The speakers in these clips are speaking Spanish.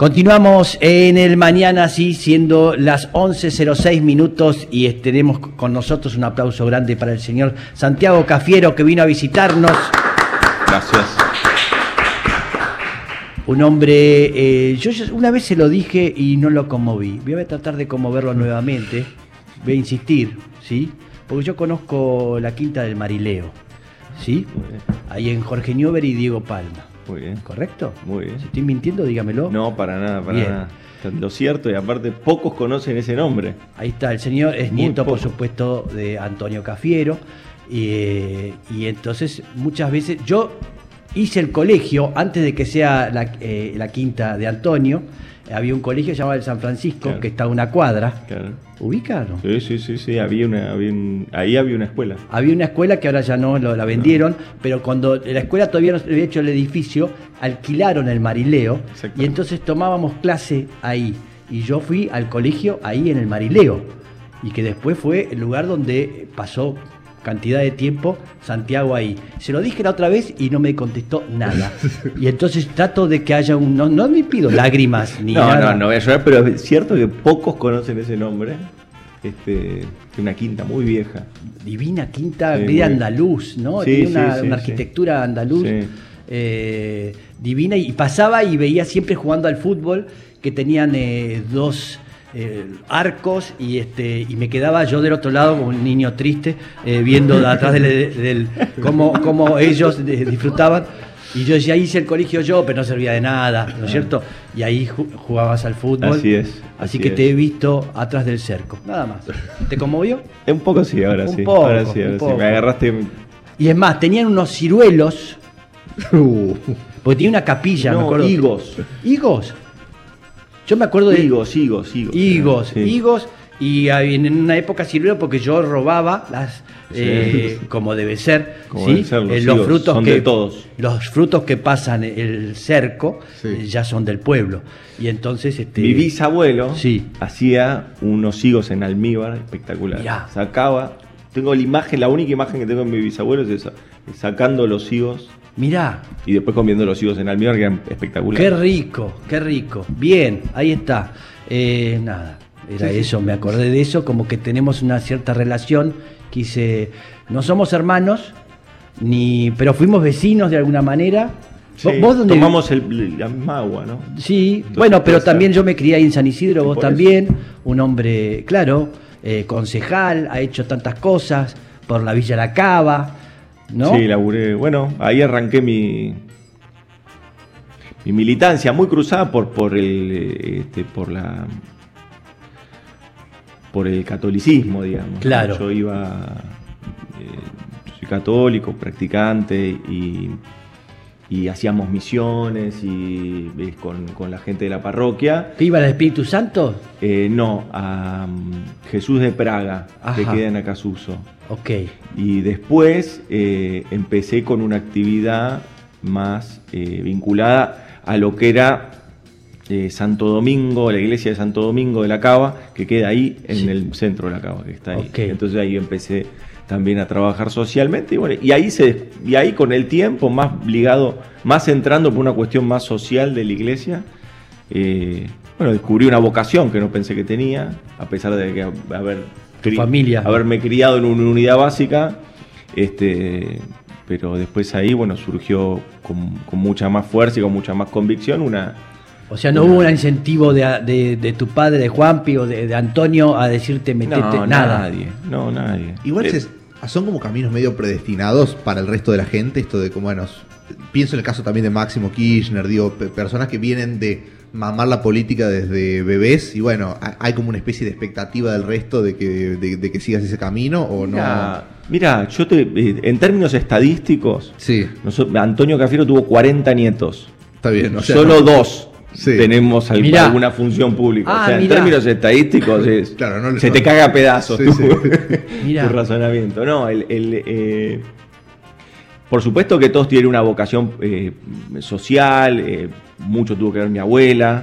Continuamos en el mañana, sí, siendo las 11.06 minutos y tenemos con nosotros un aplauso grande para el señor Santiago Cafiero que vino a visitarnos. Gracias. Un hombre, eh, yo una vez se lo dije y no lo conmoví. Voy a tratar de conmoverlo nuevamente. Voy a insistir, ¿sí? Porque yo conozco la quinta del Marileo, ¿sí? Ahí en Jorge Niober y Diego Palma. Muy bien. ¿Correcto? Muy bien. Si estoy mintiendo, dígamelo. No, para nada, para Bien. nada. Lo cierto, y aparte pocos conocen ese nombre. Ahí está, el señor es Muy nieto, por supuesto, de Antonio Cafiero. eh, y entonces, muchas veces, yo hice el colegio antes de que sea la, eh, la quinta de Antonio. Había un colegio llamado el San Francisco, Claro. que está a una cuadra. Claro. ¿Ubica no? Sí, sí, sí, sí. Había una, había un- ahí había una escuela. Había una escuela que ahora ya no lo- la vendieron, pero cuando la escuela todavía no se había hecho el edificio, alquilaron el Marileo y entonces tomábamos clase ahí. Y yo fui al colegio ahí en el Marileo, y que después fue el lugar donde pasó cantidad de tiempo Santiago ahí. Se lo dije la otra vez y no me contestó nada. Y entonces trato de que haya un... No, no me pido lágrimas ni No, nada. no, no voy a llorar, pero es cierto que pocos conocen ese nombre. Este, es una quinta muy vieja. Divina quinta, Sí, media andaluz, ¿no? Sí, Tiene una, sí, una arquitectura andaluz eh, divina y pasaba y veía siempre jugando al fútbol que tenían eh, dos eh, arcos y este y me quedaba yo del otro lado como un niño triste eh, viendo de atrás del, del- cómo, cómo ellos de- disfrutaban y yo decía hice el colegio yo pero no servía de nada ¿no es cierto? y ahí ju- jugabas al fútbol Así es, así, así que es. te he visto atrás del cerco nada más ¿te conmovió? Un poco sí, ahora Un sí. poco, ahora sí, un ahora sí. poco. Me agarraste. Y es más, tenían unos ciruelos, porque tenía una capilla, me No, acuerdo. higos. ¿Higos? Yo me acuerdo de Higos, higos, higos. higos, Sí. higos, y en una época ciruelo porque yo robaba las, Sí. eh, como debe ser, Como ¿sí? deben ser, los Eh, frutos son que de todos. los frutos que pasan el cerco Sí. eh, ya son del pueblo y entonces este Mi bisabuelo hacía unos higos en almíbar espectacular. Mirá. Sacaba, tengo la imagen, la única imagen que tengo de mi bisabuelo es esa, sacando los higos mirá, y después comiendo los higos en almíbar que eran Qué espectaculares. rico, qué rico. Bien, ahí está. Eh, nada, era Sí, sí. eso, me acordé de eso, como que tenemos una cierta relación. Quise, no somos hermanos, ni, pero fuimos vecinos de alguna manera. Sí, ¿Vos- ¿Vos dónde tomamos el- la misma agua, ¿no? Sí, Entonces, bueno, pero también yo me crié ahí en San Isidro, vos eso. también, un hombre, claro, eh, concejal, ha hecho tantas cosas por la Villa La Cava, ¿no? Sí, laburé. Bueno, ahí arranqué mi, mi militancia, muy cruzada por, por el eh, este, por la por el catolicismo, digamos. Claro. Yo iba eh, soy católico, practicante y, y hacíamos misiones y con, con la gente de la parroquia. ¿Qué iba al Espíritu Santo? Eh, no, a mm, Jesús de Praga, que queda en Acasuso. Ok. Y después eh, empecé con una actividad más eh, vinculada a lo que era Santo Domingo, la iglesia de Santo Domingo de la Cava, que queda ahí en Sí. el centro de la Cava, que está ahí. Ok. Entonces ahí empecé también a trabajar socialmente y bueno, y ahí se y ahí con el tiempo más ligado, más entrando por una cuestión más social de la iglesia, eh, bueno, descubrí una vocación que no pensé que tenía, a pesar de que haber familia. haberme criado en una unidad básica, este, pero después ahí, bueno, surgió con, con mucha más fuerza y con mucha más convicción una... O sea, no hubo un incentivo de, de- de tu padre, de Juanpi o de, de Antonio a decirte metete no, nada. nadie, no, nadie. Igual Eh, se- son como caminos medio predestinados para el resto de la gente, esto de como, bueno, pienso en el caso también de Máximo Kirchner, digo, pe- personas que vienen de mamar la política desde bebés y bueno, ha- hay como una especie de expectativa del resto de que, de, de que sigas ese camino o mira, mira, yo te, eh, en términos estadísticos, no. Sí, Antonio Cafiero tuvo 40 nietos, está bien. o sea, solo no- dos. Sí. Tenemos al- Mirá. alguna función pública. Ah, o sea, en términos estadísticos es- Claro, no le se te caga a pedazos Sí, tu, sí. Mirá. tu razonamiento. No, el, el, eh, por supuesto que todos tienen una vocación eh, social, eh, mucho tuvo que ver mi abuela,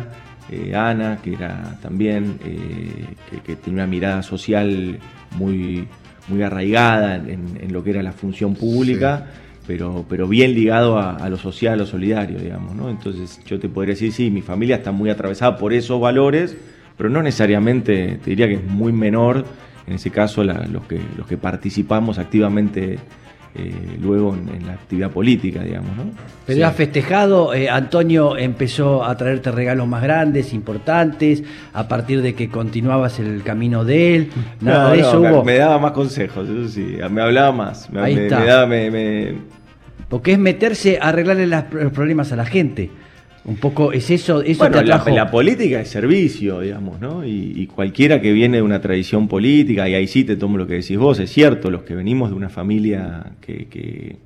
eh, Ana, que era también, eh, que, que tenía una mirada social muy, muy arraigada en, en lo que era la función pública. Pero, pero bien ligado a, a lo social, a lo solidario, digamos, ¿no? Entonces yo te podría decir, sí, mi familia está muy atravesada por esos valores, pero no necesariamente, te diría que es muy menor, en ese caso, la- los, que, los que participamos activamente eh, luego en, en la actividad política, digamos, ¿no? Pero Sí. has festejado, eh, Antonio empezó a traerte regalos más grandes, importantes, a partir de que continuabas el camino de él. Nada No, de eso hubo. me daba más consejos, eso sí, me hablaba más, me, Ahí me- está. me daba, me- Porque es meterse a arreglarle las- los problemas a la gente. Un poco es eso, eso Bueno, la, política es servicio, digamos, ¿no? Y, y cualquiera que viene de una tradición política, y ahí sí te tomo lo que decís vos, es cierto, los que venimos de una familia que, que,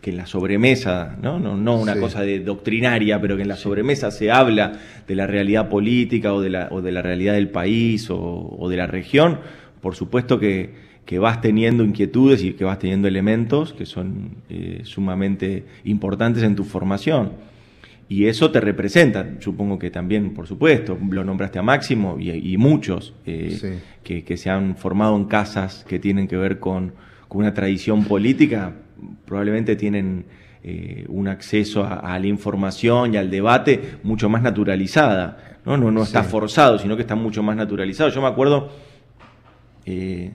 que en la sobremesa, ¿no? No, no una Sí. cosa de doctrinaria, pero que en la sobremesa se habla de la realidad política o de la, o de la realidad del país o, o de la región, por supuesto que, que vas teniendo inquietudes y que vas teniendo elementos que son eh, sumamente importantes en tu formación. Y eso te representa, supongo que también, por supuesto, lo nombraste a Máximo y, y muchos eh, Sí. que, que se han formado en casas que tienen que ver con, con una tradición política, probablemente tienen eh, un acceso a, a la información y al debate mucho más naturalizada. No, no, no está Sí. forzado, sino que está mucho más naturalizado. Yo me acuerdo, eh,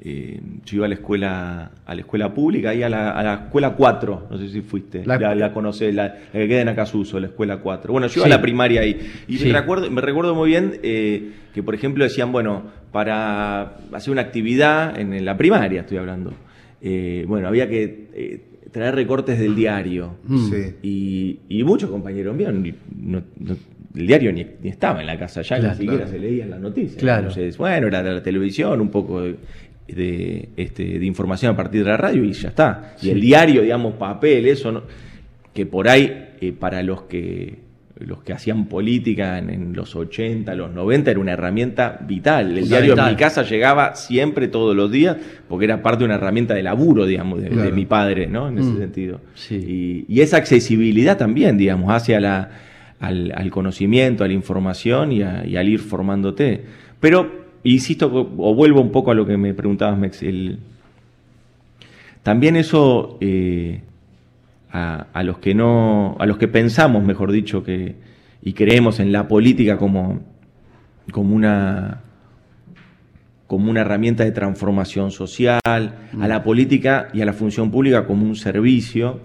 eh, yo iba a la escuela, a la escuela pública, ahí a la, a la escuela 4, no sé si fuiste, La- la, la, conocés, la, la que queda en Acasuso, la escuela 4. Bueno, yo iba Sí. a la primaria ahí. Y Sí. me, recuerdo, me recuerdo muy bien eh, que, por ejemplo, decían, bueno, para hacer una actividad en, en la primaria, estoy hablando, eh, bueno, había que eh, traer recortes del diario. Mm. Sí. Y, y muchos compañeros míos, no- no- el diario ni, ni estaba en la casa, ya Claro, ni siquiera claro. se leían las noticias. Claro. Entonces, bueno, era de la televisión, un poco de, de, este, de información a partir de la radio y ya está. Y el diario, digamos, papel, eso, ¿no? que por ahí, eh, para los que los que hacían política en, en los 80, los 90, era una herramienta vital. El diario en mi casa llegaba siempre, todos los días, porque era parte de una herramienta de laburo, digamos, de, mi padre, ¿no? En ese Mm, sentido. sí. Y, y esa accesibilidad también, digamos, hacia la, al, al conocimiento, a la información y, a- y al ir formándote. Pero, insisto, o vuelvo un poco a lo que me preguntabas, Mex, también eso eh, a, a los que no, a los que pensamos, mejor dicho, que y creemos en la política como, como una como una herramienta de transformación social, a la política y a la función pública como un servicio.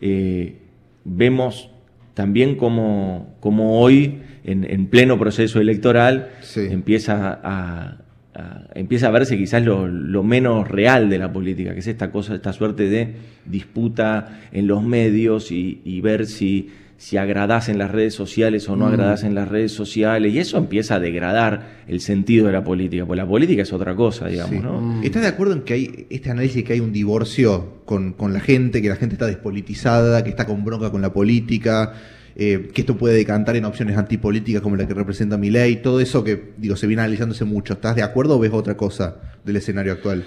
Eh, vemos también como, como hoy, en, en pleno proceso electoral, Sí. empieza a, a- empieza a verse quizás lo, lo menos real de la política, que es esta cosa, esta suerte de disputa en los medios y, y ver si, si agradás en las redes sociales o no Mm. agradás en las redes sociales, y eso empieza a degradar el sentido de la política, porque la política es otra cosa, digamos, Sí. ¿no? Mm. ¿Estás de acuerdo en que hay este análisis de que hay un divorcio con, con la gente, que la gente está despolitizada, que está con bronca con la política, eh, que esto puede decantar en opciones antipolíticas como la que representa mi ley, todo eso que digo se viene analizándose mucho. ¿Estás de acuerdo o ves otra cosa del escenario actual?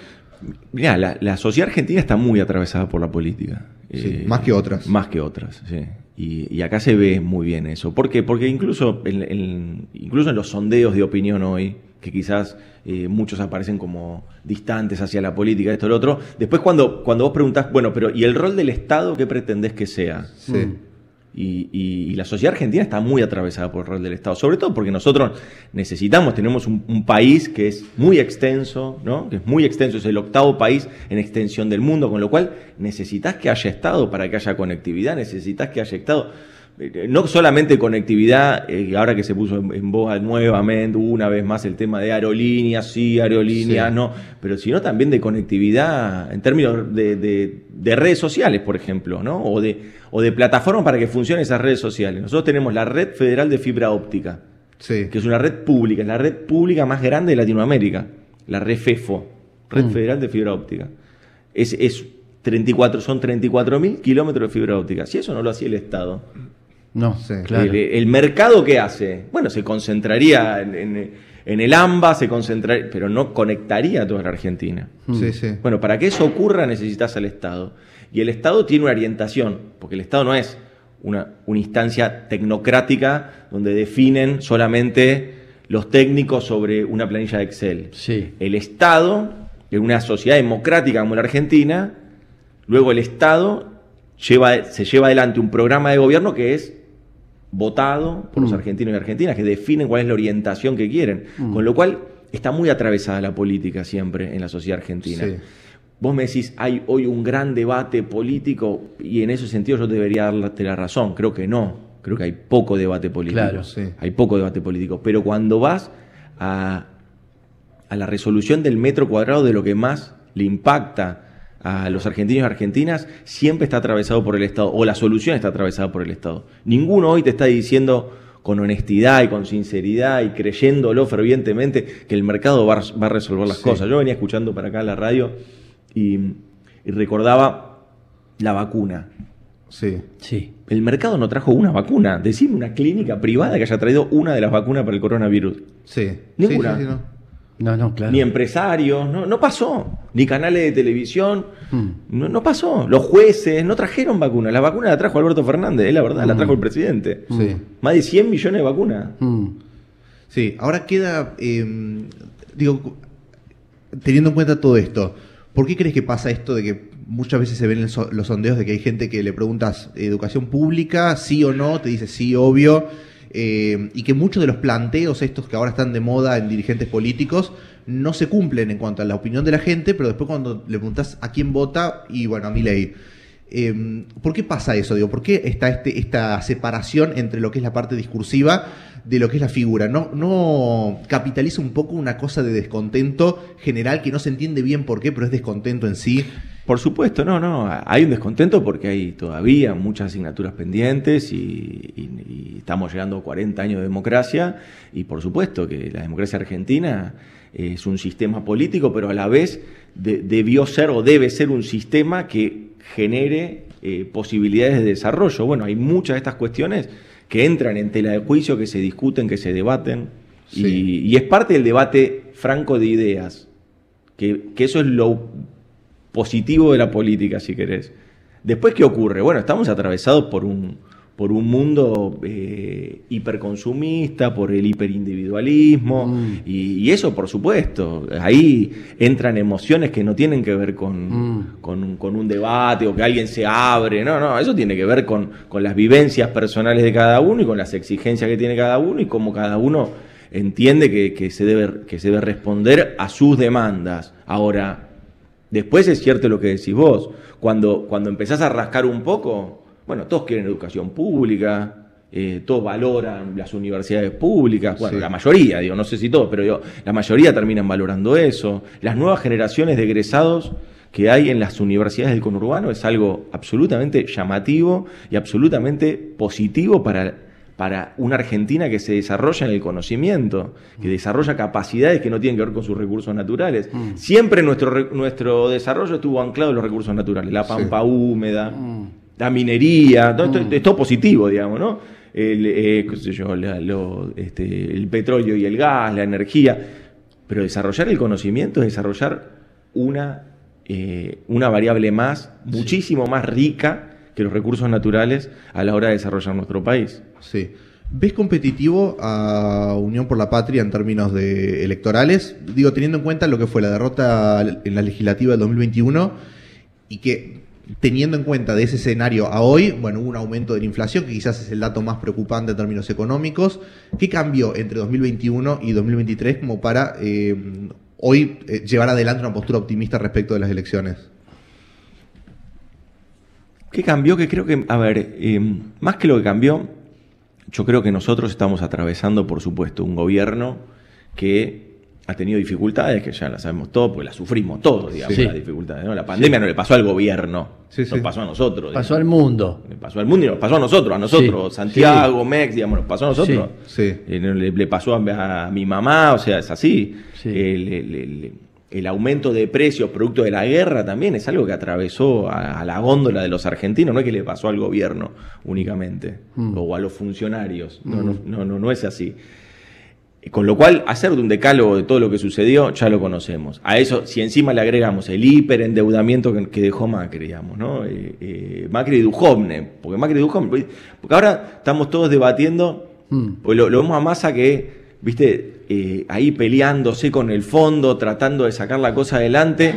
Mirá, la, la sociedad argentina está muy atravesada por la política. Eh, más que otras. Más que otras, sí. Y, y acá se ve muy bien eso. ¿Por qué? Porque incluso en, incluso en los sondeos de opinión hoy, que quizás eh, muchos aparecen como distantes hacia la política, esto, lo otro, después cuando, cuando vos preguntás, bueno, pero ¿y el rol del Estado qué pretendés que sea? Sí. Y la sociedad argentina está muy atravesada por el rol del Estado, sobre todo porque nosotros necesitamos, tenemos un, un país que es muy extenso, ¿no? que es muy extenso, es el octavo país en extensión del mundo, con lo cual necesitas que haya Estado para que haya conectividad, necesitas que haya Estado. No solamente conectividad, eh, ahora que se puso en, en boga nuevamente, una vez más el tema de aerolíneas, sí, aerolíneas, Sí. no, pero sino también de conectividad en términos de, de- de redes sociales, por ejemplo, ¿no? O de, o de plataformas para que funcionen esas redes sociales. Nosotros tenemos la Red Federal de Fibra Óptica, Sí. que es una red pública, es la red pública más grande de Latinoamérica, la Red FEFO, Red Mm. Federal de Fibra Óptica. Es, es 34, son 34 mil kilómetros de fibra óptica. Si eso no lo hacía el Estado, No, Sí. claro. el, el mercado qué hace? Bueno, se concentraría en, en- en el AMBA, se concentraría, pero no conectaría a toda la Argentina. Sí, sí. Bueno, para que eso ocurra necesitas al Estado. Y el Estado tiene una orientación, porque el Estado no es una, una instancia tecnocrática donde definen solamente los técnicos sobre una planilla de Excel. Sí. El Estado, en una sociedad democrática como la Argentina, Luego el Estado lleva, se lleva adelante un programa de gobierno que es votado por los Mm. argentinos y argentinas, que definen cuál es la orientación que quieren. Mm. Con lo cual está muy atravesada la política siempre en la sociedad argentina. Sí. Vos me decís, hay hoy un gran debate político y en ese sentido yo debería darte la razón. Creo que no. Creo que hay poco debate político. Claro. Sí. Hay poco debate político. Pero cuando vas a, a la resolución del metro cuadrado de lo que más le impacta a los argentinos y argentinas, siempre está atravesado por el Estado, o la solución está atravesada por el Estado. Ninguno hoy te está diciendo con honestidad y con sinceridad y creyéndolo fervientemente que el mercado va, a- va a resolver las Sí. cosas. Yo venía escuchando para acá la radio y, y recordaba la vacuna. Sí. Sí. El mercado no trajo una vacuna. Decime una clínica privada que haya traído una de las vacunas para el coronavirus. Sí. Ninguna. Sí, sí, sí, no. No, no, claro. Ni empresarios, no, no pasó. Ni canales de televisión, Mm. no, no pasó. Los jueces no trajeron vacunas. La vacuna la trajo Alberto Fernández, es la verdad, la trajo el presidente. Sí. Más de 100 millones de vacunas. Mm. Sí, ahora queda, eh, digo, teniendo en cuenta todo esto, ¿por qué crees que pasa esto de que muchas veces se ven los sondeos de que hay gente que le preguntas educación pública, sí o no, te dice sí, obvio, eh, y que muchos de los planteos estos que ahora están de moda en dirigentes políticos no se cumplen en cuanto a la opinión de la gente, pero después cuando le preguntas a quién vota, y bueno, a mi ley. Eh, ¿Por qué pasa eso? Digo, ¿Por qué está este, esta separación entre lo que es la parte discursiva de lo que es la figura? ¿No, ¿No capitaliza un poco una cosa de descontento general que no se entiende bien por qué, pero es descontento en sí? Por supuesto, no, no. Hay un descontento porque hay todavía muchas asignaturas pendientes y, estamos llegando a 40 años de democracia. Y por supuesto que la democracia argentina es un sistema político, pero a la vez de- debió ser o debe ser un sistema que genere eh, posibilidades de desarrollo. Bueno, hay muchas de estas cuestiones que entran en tela de juicio, que se discuten, que se debaten. Y- es parte del debate franco de ideas. Que, que eso es lo positivo de la política, si querés. Después, ¿qué ocurre? Bueno, estamos atravesados por un, por un mundo eh, hiperconsumista, por el hiperindividualismo, Mm. y, y eso, por supuesto, ahí entran emociones que no tienen que ver con, Mm. con, un, con un debate o que alguien se abre, no, no, eso tiene que ver con, con las vivencias personales de cada uno y con las exigencias que tiene cada uno y cómo cada uno entiende que, que se, debe, que se debe responder a sus demandas. Ahora, Después es cierto lo que decís vos. Cuando, cuando empezás a rascar un poco, bueno, todos quieren educación pública, eh, todos valoran las universidades públicas, bueno, Sí. la mayoría, digo, no sé si todos, pero digo, la mayoría terminan valorando eso. Las nuevas generaciones de egresados que hay en las universidades del conurbano es algo absolutamente llamativo y absolutamente positivo para, para una Argentina que se desarrolla en el conocimiento, que desarrolla capacidades que no tienen que ver con sus recursos naturales. Mm. Siempre nuestro, nuestro desarrollo estuvo anclado en los recursos naturales, la pampa húmeda, Mm. La minería, todo, Mm. es todo positivo, digamos, ¿no? El, eh, qué sé yo, la- lo- este, el petróleo y el gas, la energía. Pero desarrollar el conocimiento es desarrollar una, eh, una variable más, muchísimo más rica que los recursos naturales a la hora de desarrollar nuestro país. Sí. ¿Ves competitivo a Unión por la Patria en términos de electorales? Digo, teniendo en cuenta lo que fue la derrota en la legislativa del 2021 y que teniendo en cuenta de ese escenario a hoy, bueno, hubo un aumento de la inflación, que quizás es el dato más preocupante en términos económicos. ¿Qué cambió entre 2021 y 2023 como para eh, hoy eh, llevar adelante una postura optimista respecto de las elecciones? ¿Qué cambió? Que creo que, a ver, eh, más que lo que cambió, yo creo que nosotros estamos atravesando, por supuesto, un gobierno que ha tenido dificultades, que ya las sabemos todos, porque las sufrimos todos, digamos, Sí. las dificultades. ¿no? La pandemia no le pasó al gobierno, Sí, nos pasó a nosotros. Pasó digamos. al mundo. Le pasó al mundo y nos pasó a nosotros, a nosotros. Santiago, Mex, digamos, nos pasó a nosotros. Sí. Eh, le, le pasó a, a mi mamá, o sea, es así. Sí. El, el- el- el aumento de precios producto de la guerra también es algo que atravesó a, a la góndola de los argentinos, no es que le pasó al gobierno únicamente Mm. o a los funcionarios, no, no, no, no, no es así. Con lo cual, hacer de un decálogo de todo lo que sucedió, ya lo conocemos. A eso, si encima le agregamos el hiperendeudamiento que, que dejó Macri, digamos, ¿no? Eh, eh, Macri y Duhovne, porque Macri y Duhovne, porque ahora estamos todos debatiendo, Mm. pues lo, lo vemos a Massa que, viste, eh, ahí peleándose con el fondo, tratando de sacar la cosa adelante,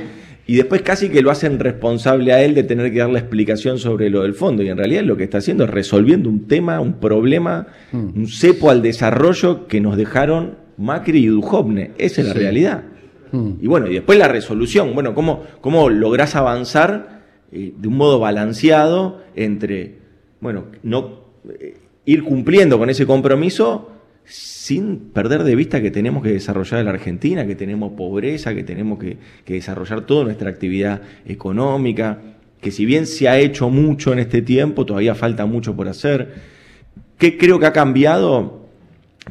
y después casi que lo hacen responsable a él de tener que dar la explicación sobre lo del fondo. Y en realidad lo que está haciendo es resolviendo un tema, un problema, Mm. un cepo al desarrollo que nos dejaron Macri y Duhovne. Esa es la realidad. Mm. Y bueno, y después la resolución. Bueno, ¿cómo, cómo lográs avanzar eh, de un modo balanceado entre, bueno, no eh, ir cumpliendo con ese compromiso sin perder de vista que tenemos que desarrollar la Argentina, que tenemos pobreza, que tenemos que desarrollar toda nuestra actividad económica, que si bien se ha hecho mucho en este tiempo, todavía falta mucho por hacer. ¿Qué creo que ha cambiado?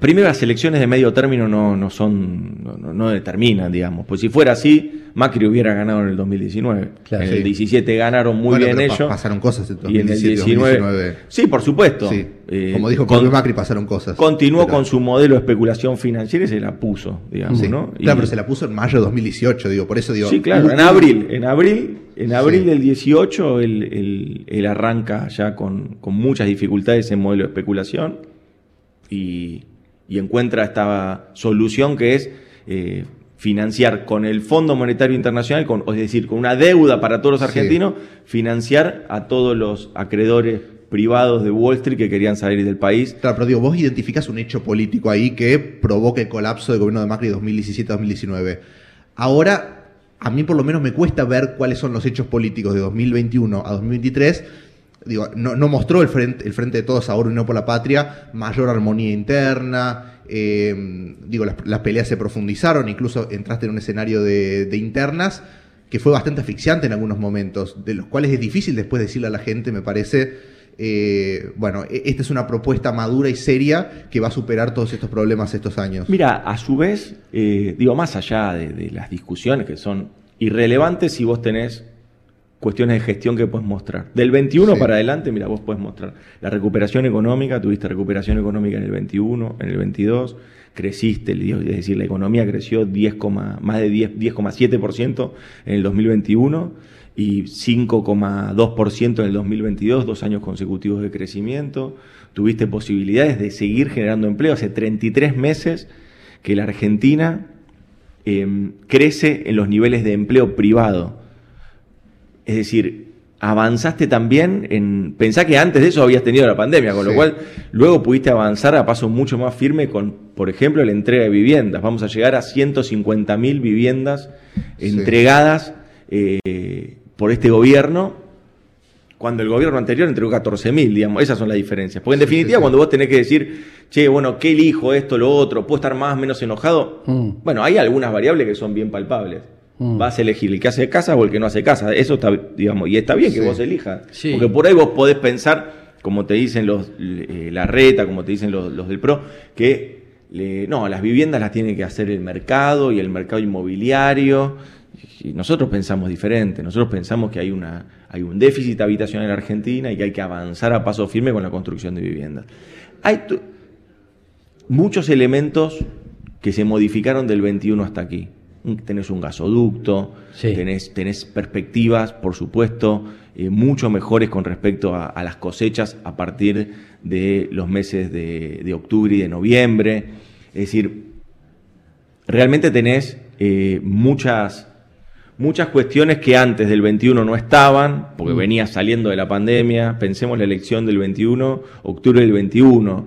Primero, las elecciones de medio término no, no son, no, determinan, digamos. Pues si fuera así, Macri hubiera ganado en el 2019. Claro. en el Sí. 17 ganaron muy Bueno, bien pero ellos. pasaron cosas en y en el 2017, 19. 2019. Sí, por supuesto. Sí. Eh, Como dijo con- Macri, pasaron cosas. Continuó Pero- con su modelo de especulación financiera y se la puso, digamos, Sí. ¿no? Y- Claro, pero se la puso en mayo de 2018, digo, por eso digo. Sí, claro, en abril, en abril, en abril del 18 él, él- él arranca ya con, con muchas dificultades en modelo de especulación y, y encuentra esta solución que es eh, financiar con el Fondo Monetario Internacional, con, es decir, con una deuda para todos los Sí. argentinos, financiar a todos los acreedores privados de Wall Street que querían salir del país. Claro, pero digo, vos identificás un hecho político ahí que provoca el colapso del gobierno de Macri 2017-2019. Ahora, a mí por lo menos me cuesta ver cuáles son los hechos políticos de 2021 a 2023. Digo, no, mostró el frente, de todos ahora Unión por la Patria mayor armonía interna. eh, digo, las, peleas se profundizaron, incluso entraste en un escenario de, de internas que fue bastante asfixiante en algunos momentos, de los cuales es difícil después decirle a la gente, me parece, eh, bueno, e- esta es una propuesta madura y seria que va a superar todos estos problemas estos años. Mira, a su vez, eh, digo, más allá de, de las discusiones que son irrelevantes si vos tenés cuestiones de gestión que puedes mostrar. Del 21 Sí. para adelante, mira, vos puedes mostrar la recuperación económica, tuviste recuperación económica en el 21, en el 22, creciste, es decir, la economía creció 10, coma- más de 10 10,7% en el 2021 y 5,2% en el 2022, dos años consecutivos de crecimiento. Tuviste posibilidades de seguir generando empleo. Hace 33 meses que la Argentina eh, crece en los niveles de empleo privado. Es decir, avanzaste también en... Pensá que antes de eso habías tenido la pandemia, con lo cual luego pudiste avanzar a paso mucho más firme con, por ejemplo, la entrega de viviendas. Vamos a llegar a 150.000 viviendas Sí. entregadas eh, por este gobierno, cuando el gobierno anterior entregó 14.000, digamos. Esas son las diferencias. Porque en Sí, definitiva, cuando vos tenés que decir, che, bueno, ¿qué elijo esto, lo otro? ¿Puedo estar más, menos enojado? Mm. Bueno, hay algunas variables que son bien palpables. Mm. Vas a elegir el que hace casa o el que no hace casa. Eso está, digamos, y está bien que vos elijas. Sí. Porque por ahí vos podés pensar, como te dicen los eh, la reta, como te dicen los, los del PRO, que le- no, las viviendas las tiene que hacer el mercado y el mercado inmobiliario. Y nosotros pensamos diferente. Nosotros pensamos que hay una hay un déficit habitacional en la Argentina y que hay que avanzar a paso firme con la construcción de viviendas. Hay muchos elementos que se modificaron del 21 hasta aquí. Tenés un gasoducto, Sí. tenés, tenés perspectivas, por supuesto, eh, mucho mejores con respecto a, a las cosechas a partir de los meses de, de octubre y de noviembre. Es decir, realmente tenés eh, muchas, muchas cuestiones que antes del 21 no estaban, porque venía saliendo de la pandemia. Pensemos la elección del 21, octubre del 21.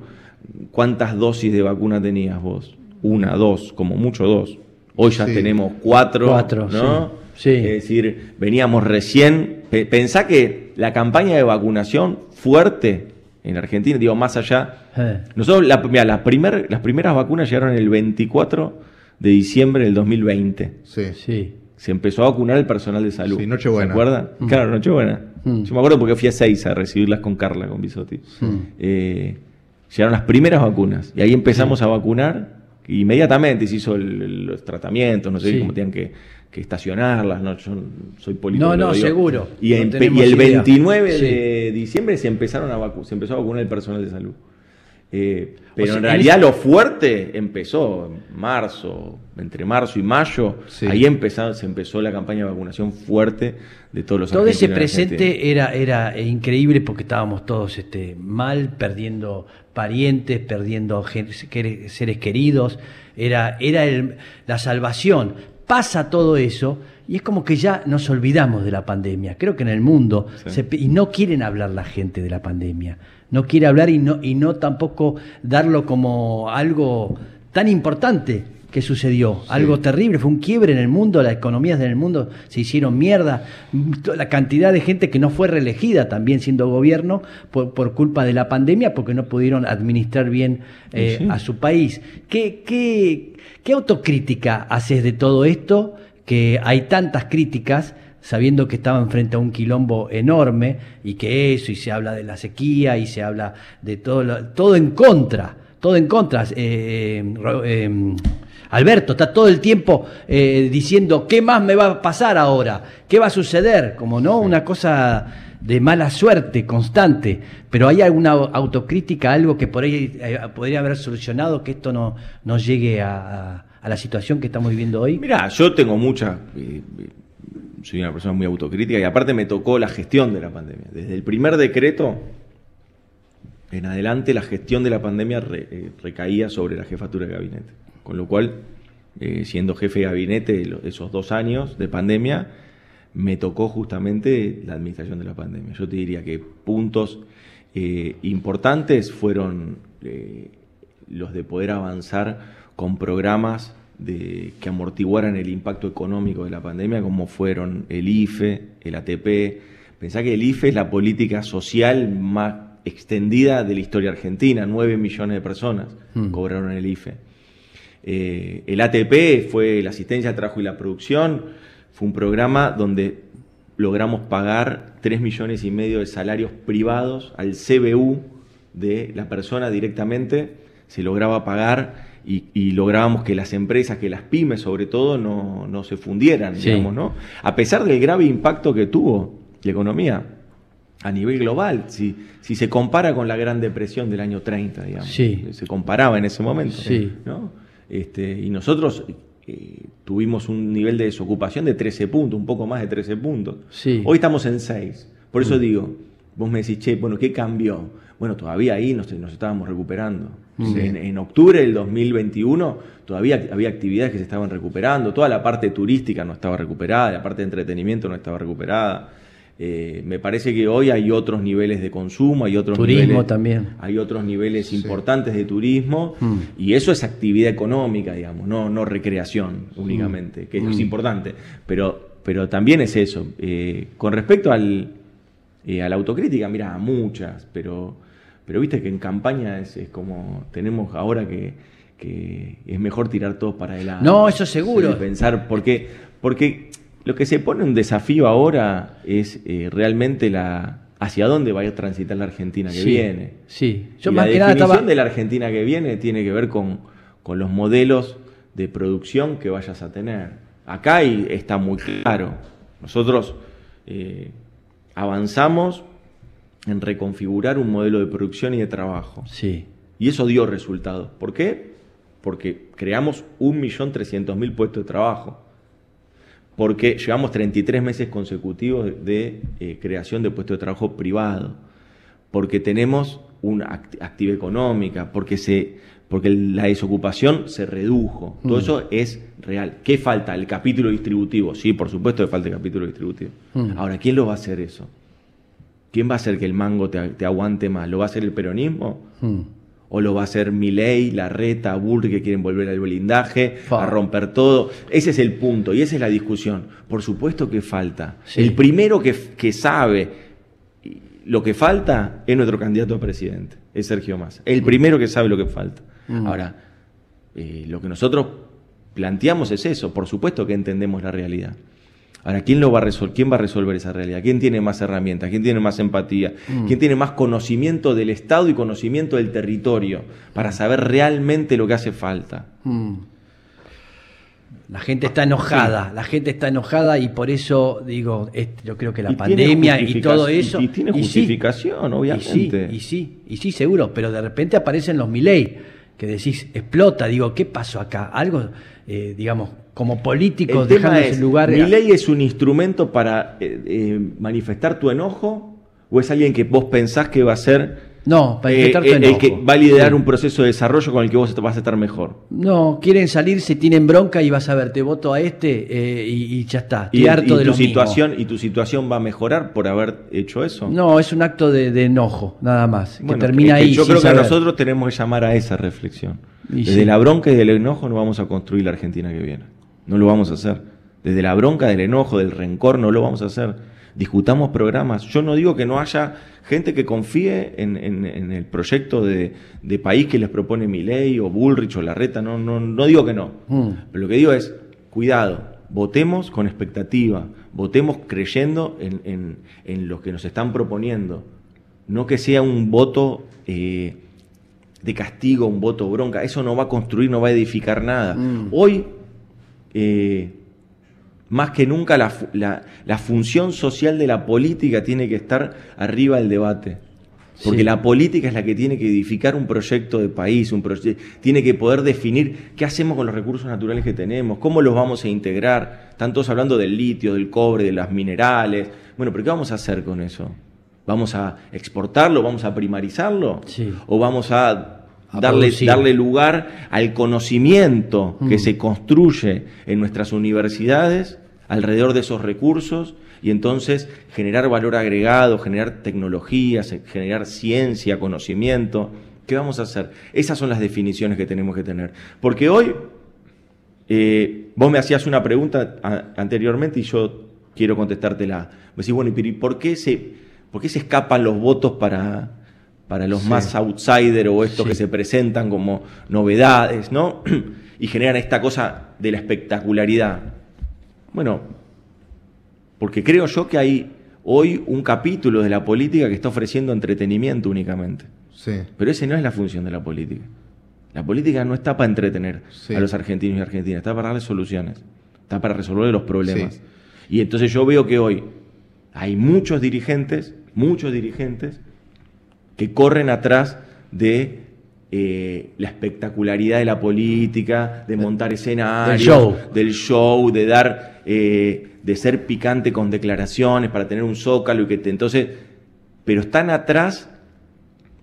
¿Cuántas dosis de vacuna tenías vos? Una, dos, como mucho dos. Hoy ya Sí. tenemos cuatro, Cuatro, ¿no? sí. Sí. Es decir, veníamos recién. pe- Pensá que la campaña de vacunación fuerte en Argentina, digo, más allá Eh. nosotros, la, mirá, la primer- las primeras vacunas llegaron el 24 de diciembre del 2020. Sí. Sí. Se empezó a vacunar el personal de salud. Sí, Nochebuena. ¿Se acuerdan? Claro, Nochebuena. Mm. Yo me acuerdo porque fui a seis a recibirlas con Carla, con Bisotti. Mm. Eh, llegaron las primeras vacunas y ahí empezamos a vacunar. Inmediatamente se hizo el- los tratamientos, no sé Sí. cómo tenían que, que estacionarlas. No, yo soy político. No, no, seguro. Y, No el idea. 29 Sí. de diciembre se empezaron a vacu- se empezó a vacunar el personal de salud. Eh, pero sea, en en realidad ese- lo fuerte empezó en marzo, entre marzo y mayo. Sí. Ahí empezó, se empezó la campaña de vacunación fuerte de todos los Todo ese presente era, era increíble porque estábamos todos este, mal, perdiendo parientes, perdiendo seres queridos. Era, era el- la salvación. Pasa todo eso y es como que ya nos olvidamos de la pandemia. Creo que en el mundo, Sí. se y no quieren hablar la gente de la pandemia. No quiere hablar y no, y no tampoco darlo como algo tan importante que sucedió. Algo terrible, fue un quiebre en el mundo, las economías en el mundo se hicieron mierda. La cantidad de gente que no fue reelegida también siendo gobierno por, por culpa de la pandemia porque no pudieron administrar bien eh, Sí. a su país. ¿Qué, qué, qué autocrítica haces de todo esto? Que hay tantas críticas sabiendo que estaban frente a un quilombo enorme y que eso, y se habla de la sequía y se habla de todo, lo- todo en contra, todo en contra. Eh, Ro- eh, Alberto está todo el tiempo eh, diciendo qué más me va a pasar ahora, qué va a suceder, como no, una cosa de mala suerte constante, pero hay alguna autocrítica, algo que por ahí eh, podría haber solucionado que esto no, no llegue a, a- la situación que estamos viviendo hoy. Mirá, yo tengo mucha. eh, eh, soy una persona muy autocrítica y aparte me tocó la gestión de la pandemia. Desde el primer decreto en adelante, la gestión de la pandemia eh, recaía sobre la jefatura de gabinete. Con lo cual, eh, siendo jefe de gabinete esos dos años de pandemia, me tocó justamente la administración de la pandemia. Yo te diría que puntos eh, importantes fueron los de poder avanzar con programas de, que amortiguaran el impacto económico de la pandemia, como fueron el IFE, el ATP. Pensá que el IFE es la política social más extendida de la historia argentina, 9 millones de personas Mm. cobraron el IFE. Eh, el ATP fue la asistencia al trabajo y la producción, fue un programa donde logramos pagar 3 millones y medio de salarios privados al CBU de la persona directamente, se lograba pagar y, y lográbamos que las empresas, que las pymes sobre todo, no, no se fundieran, Sí. digamos, ¿no? A pesar del grave impacto que tuvo la economía a nivel global, si, si se compara con la Gran Depresión del año 30, digamos, Sí. se comparaba en ese momento, Sí. ¿no? Este, y nosotros eh, tuvimos un nivel de desocupación de 13 puntos, un poco más de 13 puntos. Sí. Hoy estamos en 6. Por Mm. eso digo, vos me decís, che, bueno, ¿qué cambió? Bueno, todavía ahí nos, nos estábamos recuperando. Mm. En, en octubre del 2021 todavía había actividades que se estaban recuperando, toda la parte turística no estaba recuperada, la parte de entretenimiento no estaba recuperada. Eh, me parece que hoy hay otros niveles de consumo, hay otros Turismo niveles, también. hay otros niveles importantes de turismo Mm. y eso es actividad económica, digamos, no, no recreación únicamente, que es Mm. importante, pero, pero también es eso. Eh, con respecto al, eh, a la autocrítica, mira, muchas, pero, pero viste que en campaña es, es como tenemos ahora que, que es mejor tirar todos para adelante. No, eso seguro. Sí, pensar, porque, porque lo que se pone un desafío ahora es eh, realmente la hacia dónde va a transitar la Argentina que Sí, viene. Sí, yo Y más la que nada definición estaba. de la Argentina que viene tiene que ver con, con los modelos de producción que vayas a tener. Acá hay- está muy claro. Nosotros eh, avanzamos en reconfigurar un modelo de producción y de trabajo. Sí, Y eso dio resultados. ¿Por qué? Porque creamos 1.300.000 puestos de trabajo. Porque llevamos 33 meses consecutivos de, de, eh, creación de puestos de trabajo privado. Porque tenemos una act- actividad económica. Porque, se, porque la desocupación se redujo. Todo Mm. eso es real. ¿Qué falta? El capítulo distributivo. Sí, por supuesto que falta el capítulo distributivo. Mm. Ahora, ¿quién lo va a hacer eso? ¿Quién va a hacer que el mango te, te aguante más? ¿Lo va a hacer el peronismo? Mm. ¿O lo va a hacer Milei, Larreta, Burri que quieren volver al blindaje, Fa. a romper todo? Ese es el punto y esa es la discusión. Por supuesto que falta. Sí. El primero que, que sabe lo que falta es nuestro candidato a presidente, es Sergio Massa. El primero que sabe lo que falta. Mm. Ahora, eh, lo que nosotros planteamos es eso. Por supuesto que entendemos la realidad. Ahora, ¿quién, lo va a resol- ¿quién va a resolver esa realidad? ¿Quién tiene más herramientas? ¿Quién tiene más empatía? Mm. ¿Quién tiene más conocimiento del Estado y conocimiento del territorio para saber realmente lo que hace falta? Mm. La gente está enojada, la gente está enojada y por eso digo, yo creo que la Y pandemia y todo eso. y tiene sí, justificación, obviamente. Y sí, y sí, y sí, seguro, pero de repente aparecen los Milei, que decís, explota, digo, ¿qué pasó acá? Algo, eh, digamos, como políticos dejándose es, lugar. ¿mi ley es un instrumento para eh, eh, manifestar tu enojo o es alguien que vos pensás que va a ser No, para Eh, tu el, que va a liderar un proceso de desarrollo con el que vos vas a estar mejor. No, quieren salirse, tienen bronca y vas a ver, te voto a este eh, y, y ya está. Estoy Y, harto y de tu lo mismo. situación y tu situación va a mejorar por haber hecho eso. No, es un acto de, de enojo, nada más. Bueno, que termina es que ahí. Yo creo que saber. nosotros tenemos que llamar a esa reflexión. Y Desde sí. la bronca y del enojo no vamos a construir la Argentina que viene. No lo vamos a hacer. Desde la bronca, del enojo, del rencor, no lo vamos a hacer. Discutamos programas. Yo no digo que no haya gente que confíe en, en- en el proyecto de, de país que les propone Milei o Bullrich o Larreta. No, no, no digo que no. Mm. Pero lo que digo es, cuidado, votemos con expectativa, votemos creyendo en, en- en lo que nos están proponiendo. No que sea un voto eh, de castigo, un voto bronca. Eso no va a construir, no va a edificar nada. Mm. Hoy, eh, más que nunca, la, fu- la- la función social de la política tiene que estar arriba del debate. Porque Sí. la política es la que tiene que edificar un proyecto de país, un proye- tiene que poder definir qué hacemos con los recursos naturales que tenemos, cómo los vamos a integrar. Están todos hablando del litio, del cobre, de las minerales. Bueno, pero ¿qué vamos a hacer con eso? ¿Vamos a exportarlo? ¿Vamos a primarizarlo? Sí. ¿O vamos A darle, darle lugar al conocimiento que Mm. se construye en nuestras universidades alrededor de esos recursos y entonces generar valor agregado, generar tecnologías, generar ciencia, conocimiento. ¿Qué vamos a hacer? Esas son las definiciones que tenemos que tener. Porque hoy, eh, vos me hacías una pregunta a- anteriormente y yo quiero contestártela. Me decís, bueno, ¿y por qué se, por qué se escapan los votos para, para los Sí. más outsider o estos Sí. que se presentan como novedades, ¿no? y generan esta cosa de la espectacularidad. Bueno, porque creo yo que hay hoy un capítulo de la política que está ofreciendo entretenimiento únicamente. Sí. Pero ese no es la función de la política. La política no está para entretener Sí. a los argentinos y argentinas, está para darles soluciones, está para resolver los problemas. Sí. Y entonces yo veo que hoy hay muchos dirigentes, muchos dirigentes, que corren atrás de eh, la espectacularidad de la política, de montar escenarios, Del show. del show, de dar, eh, de ser picante con declaraciones para tener un zócalo y que te, entonces, pero están atrás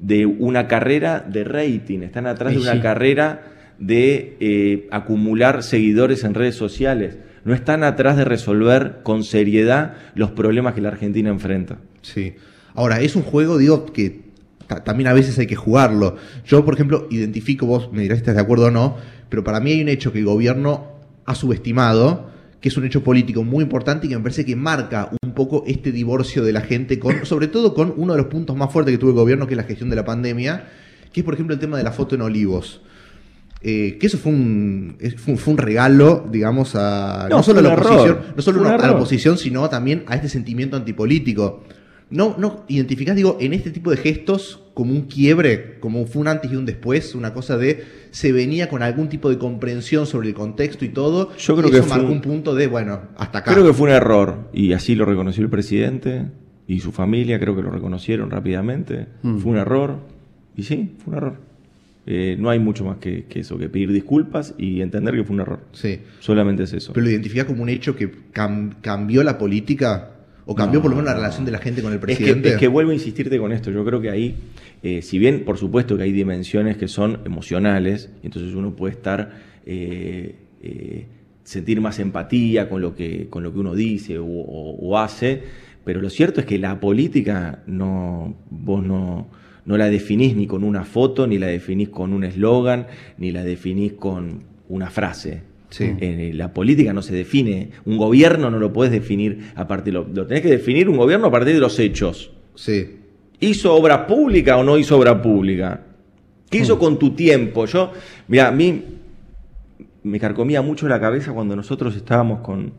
de una carrera de rating, están atrás de una sí. carrera de eh, acumular seguidores en redes sociales, no están atrás de resolver con seriedad los problemas que la Argentina enfrenta. Sí. Ahora, es un juego, digo, que también a veces hay que jugarlo. Yo, por ejemplo, identifico, vos me dirás si estás de acuerdo o no, pero para mí hay un hecho que el gobierno ha subestimado, que es un hecho político muy importante y que me parece que marca un poco este divorcio de la gente, con, sobre todo con uno de los puntos más fuertes que tuvo el gobierno, que es la gestión de la pandemia, que es, por ejemplo, el tema de la foto en Olivos. Eh, que eso fue un, fue, un- fue un regalo, digamos, a no, No, solo a la oposición, no solo a la oposición, sino también a este sentimiento antipolítico. No, no identificás, digo, en este tipo de gestos como un quiebre, como fue un antes y un después, una cosa de se venía con algún tipo de comprensión sobre el contexto y todo. Yo creo y que eso fue marcó un- un punto de, bueno, hasta acá. Creo que fue un error y así lo reconoció el presidente y su familia, creo que lo reconocieron rápidamente. Mm. Fue un error y sí, fue un error. Eh, no hay mucho más que, que eso, que pedir disculpas y entender que fue un error. Sí. Solamente es eso. Pero lo identificás como un hecho que cam- cambió la política o cambió No, por lo menos la relación de la gente con el Es que, presidente. es que vuelvo a insistirte con esto. Yo creo que ahí, eh, si bien por supuesto que hay dimensiones que son emocionales, entonces uno puede estar, eh, eh, sentir más empatía con lo que, con lo que uno dice o, o- o hace, pero lo cierto es que la política no, vos no, no la definís ni con una foto, ni la definís con un eslogan, ni la definís con una frase. Sí. Eh, la política no se define, un gobierno no lo puedes definir a partir, lo, lo tenés que definir un gobierno a partir de los hechos. Sí. ¿Hizo obra pública o no hizo obra pública? ¿Qué hizo con tu tiempo? Yo, mira, a mí me carcomía mucho la cabeza cuando nosotros estábamos con,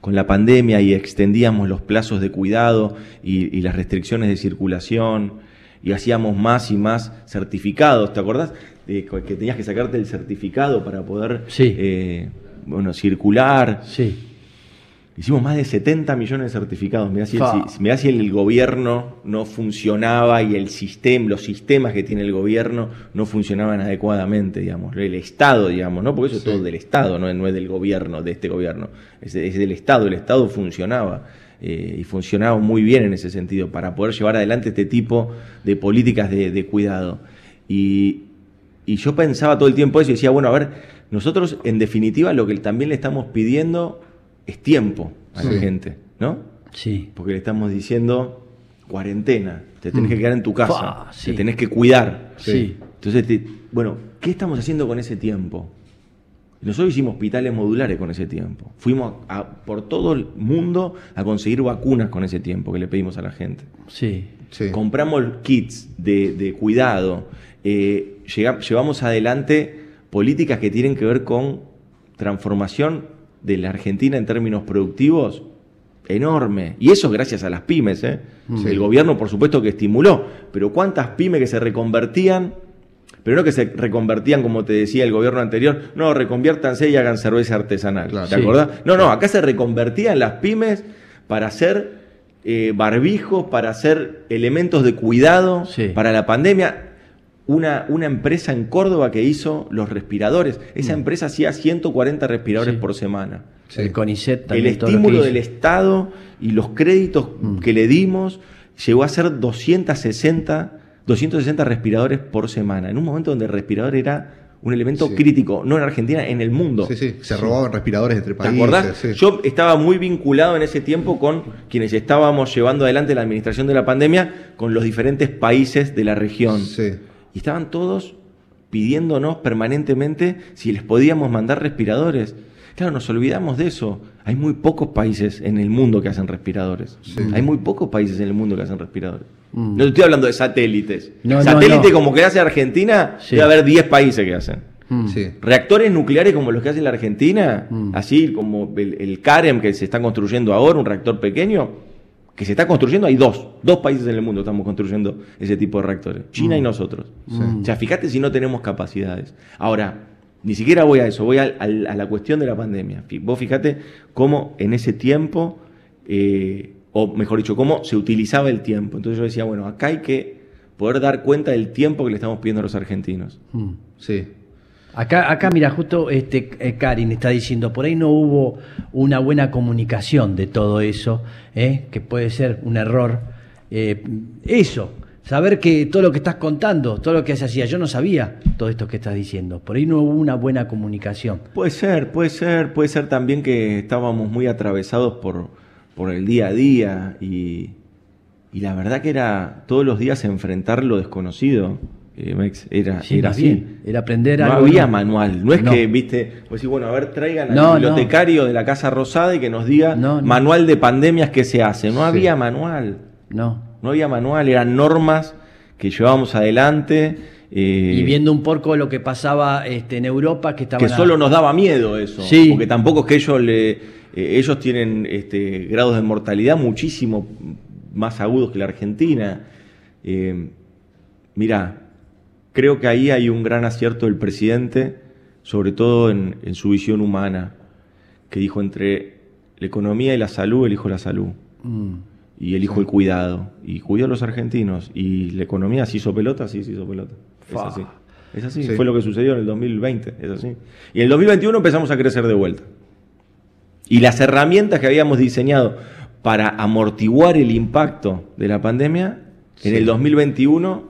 con la pandemia y extendíamos los plazos de cuidado y, y las restricciones de circulación y hacíamos más y más certificados. ¿Te acordás? Que tenías que sacarte el certificado para poder Sí. eh, bueno, circular. Sí. Hicimos más de 70 millones de certificados. Mirá si, el, si- mirá si el gobierno no funcionaba y el sistema, los sistemas que tiene el gobierno no funcionaban adecuadamente, digamos. El Estado, digamos, ¿no? Porque eso es todo del Estado, no es, no es del gobierno, de este gobierno. Es, es del Estado, el Estado funcionaba. eh, y funcionaron muy bien en ese sentido para poder llevar adelante este tipo de políticas de, de cuidado. Y, y yo pensaba todo el tiempo eso y decía, bueno, a ver, nosotros en definitiva lo que también le estamos pidiendo es tiempo a la Sí. gente, ¿no? Sí. Porque le estamos diciendo cuarentena, te tenés Mm. que quedar en tu casa, sí. te tenés que cuidar. Sí. Entonces, te- bueno, ¿qué estamos haciendo con ese tiempo? Nosotros hicimos hospitales modulares con ese tiempo. Fuimos a- por todo el mundo a conseguir vacunas con ese tiempo que le pedimos a la gente. Sí. Sí. Compramos kits de, de cuidado, eh, llevamos adelante políticas que tienen que ver con transformación de la Argentina en términos productivos enorme. Y eso gracias a las pymes. ¿eh? Sí. El gobierno, por supuesto, que estimuló. Pero ¿cuántas pymes que se reconvertían? Pero no que se reconvertían, como te decía el gobierno anterior, no, reconviértanse y hagan cerveza artesanal. Claro. ¿Te Sí. acordás? No, no, acá se reconvertían las pymes para hacer eh, barbijos, para hacer elementos de cuidado Sí. para la pandemia. Una, una empresa en Córdoba que hizo los respiradores. Esa empresa hacía 140 respiradores Mm. Sí. por semana. Sí. El CONICET El también. que estímulo del Estado y los créditos Mm. que le dimos llegó a ser 260, 260 respiradores por semana. En un momento donde el respirador era un elemento Sí. crítico, no en Argentina, en el mundo. Sí, sí, se robaban respiradores entre ¿Te países. acordás? sí. Yo estaba muy vinculado en ese tiempo con quienes estábamos llevando adelante la administración de la pandemia con los diferentes países de la región. Sí. Y estaban todos pidiéndonos permanentemente si les podíamos mandar respiradores. Claro, nos olvidamos de eso. Hay muy pocos países en el mundo que hacen respiradores. Sí. Hay muy pocos países en el mundo que hacen respiradores. Mm. No estoy hablando de satélites. No, no, Satélite no. como que hace Argentina, Sí. debe haber 10 países que hacen. Mm. Sí. Reactores nucleares como los que hace la Argentina, Mm. así como el, el CAREM que se está construyendo ahora, un reactor pequeño, que se está construyendo, hay dos, dos países en el mundo estamos construyendo ese tipo de reactores, China y nosotros. O sea, fíjate si no tenemos capacidades. Ahora, ni siquiera voy a eso, voy al- a, la cuestión de la pandemia. Vos fíjate cómo en ese tiempo, eh, o mejor dicho, cómo se utilizaba el tiempo. Entonces yo decía, bueno, acá hay que poder dar cuenta del tiempo que le estamos pidiendo a los argentinos. Mm. Sí. Acá, acá, mira, justo este eh, Karin está diciendo, por ahí no hubo una buena comunicación de todo eso, ¿eh? que puede ser un error. Eh, eso, saber que todo lo que estás contando, todo lo que se hacía, yo no sabía todo esto que estás diciendo. Por ahí no hubo una buena comunicación. Puede ser, puede ser, puede ser también que estábamos muy atravesados por, por el día a día y, y la verdad que era todos los días enfrentar lo desconocido, eh, era, Sí, era así. bien, era aprender no algo había nuevo. manual, no es No. que, viste, pues sí, bueno, a ver, traigan al No, no. bibliotecario de la Casa Rosada y que nos diga No, no. manual de pandemias que se hace. No Sí. había manual, No. no había manual, eran normas que llevábamos adelante. eh, Y viendo un poco lo que pasaba este, en Europa, que estaban que a- solo nos daba miedo eso. Sí. Porque tampoco es que ellos le, eh, ellos tienen este, grados de mortalidad muchísimo más agudos que la Argentina. Eh, mira, creo que ahí hay un gran acierto del presidente, sobre todo en, en su visión humana, que dijo entre la economía y la salud, elijo la salud. Mm. Y elijo el cuidado. Y cuidó a los argentinos. Y la economía se hizo pelota, sí, se hizo pelota. Es Fa. así. Es así. Sí. Fue lo que sucedió en el 2020. Es así. Y en el 2021 empezamos a crecer de vuelta. Y las herramientas que habíamos diseñado para amortiguar el impacto de la pandemia, en Sí. el 2021,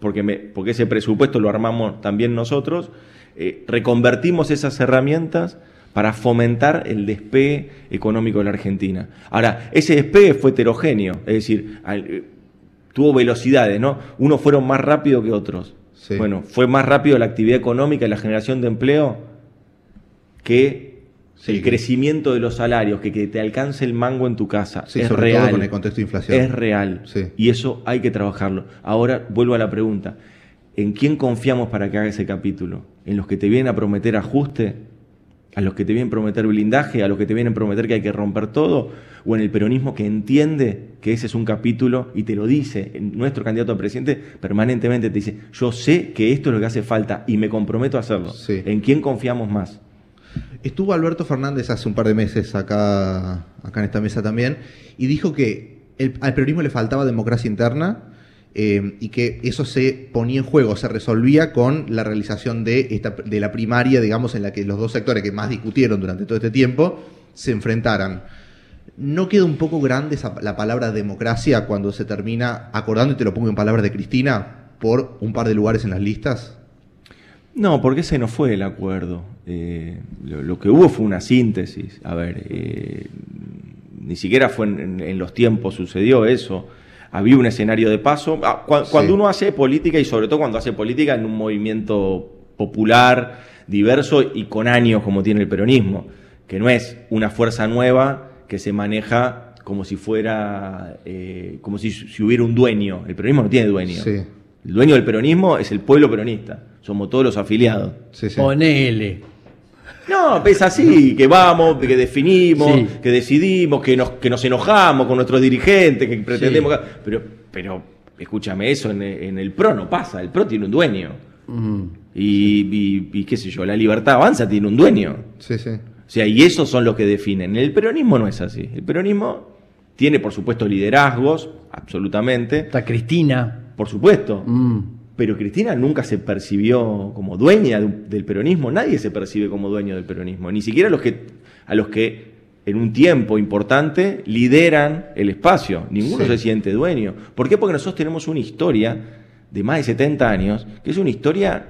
porque, me- porque ese presupuesto lo armamos también nosotros, eh, reconvertimos esas herramientas para fomentar el despegue económico de la Argentina. Ahora, ese despegue fue heterogéneo, es decir, al- eh, tuvo velocidades, ¿no? Unos fueron más rápido que otros. Sí. Bueno, fue más rápido la actividad económica y la generación de empleo que Sí, el crecimiento de los salarios, que, que te alcance el mango en tu casa. Sí, es sobre real. todo con el contexto de inflación. Es real. Sí. Y eso hay que trabajarlo. Ahora vuelvo a la pregunta. ¿En quién confiamos para que haga ese capítulo? ¿En los que te vienen a prometer ajuste? ¿A los que te vienen a prometer blindaje? ¿A los que te vienen a prometer que hay que romper todo? ¿O en el peronismo que entiende que ese es un capítulo y te lo dice? Nuestro candidato a presidente permanentemente te dice, yo sé que esto es lo que hace falta y me comprometo a hacerlo. ¿En quién confiamos más? Estuvo Alberto Fernández hace un par de meses acá, acá en esta mesa también y dijo que al peronismo le faltaba democracia interna eh, y que eso se ponía en juego, se resolvía con la realización de, esta, de la primaria, digamos, en la que los dos sectores que más discutieron durante todo este tiempo se enfrentaran. ¿No queda un poco grande esa, la palabra democracia cuando se termina, acordando y te lo pongo en palabras de Cristina, por un par de lugares en las listas? No, porque ese no fue el acuerdo. Eh, lo, lo, que hubo fue una síntesis. A ver, eh, ni siquiera fue en, en, los tiempos sucedió eso. Había un escenario de paso. Ah, cu sí. Cuando uno hace política y sobre todo cuando hace política en un movimiento popular, diverso y con años como tiene el peronismo, que no es una fuerza nueva que se maneja como si fuera, eh, como si, si, hubiera un dueño. El peronismo no tiene dueño. Sí. El dueño del peronismo es el pueblo peronista. Somos todos los afiliados. Sí, sí. Ponele. No, es así, que vamos, que definimos, sí. que decidimos, que nos, que nos enojamos con nuestros dirigentes, que pretendemos... Sí. Pero, pero, escúchame, eso en, en, el PRO no pasa, el PRO tiene un dueño. Mm. Y, y, y, qué sé yo, la libertad avanza tiene un dueño. Sí, sí. O sea, y esos son los que definen. El peronismo no es así. El peronismo tiene, por supuesto, liderazgos, absolutamente. Está Cristina. Por supuesto. Mm pero Cristina nunca se percibió como dueña del peronismo, nadie se percibe como dueño del peronismo, ni siquiera los que, a los que en un tiempo importante lideran el espacio, ninguno sí. se siente dueño. ¿Por qué? Porque nosotros tenemos una historia de más de 70 años, que es una historia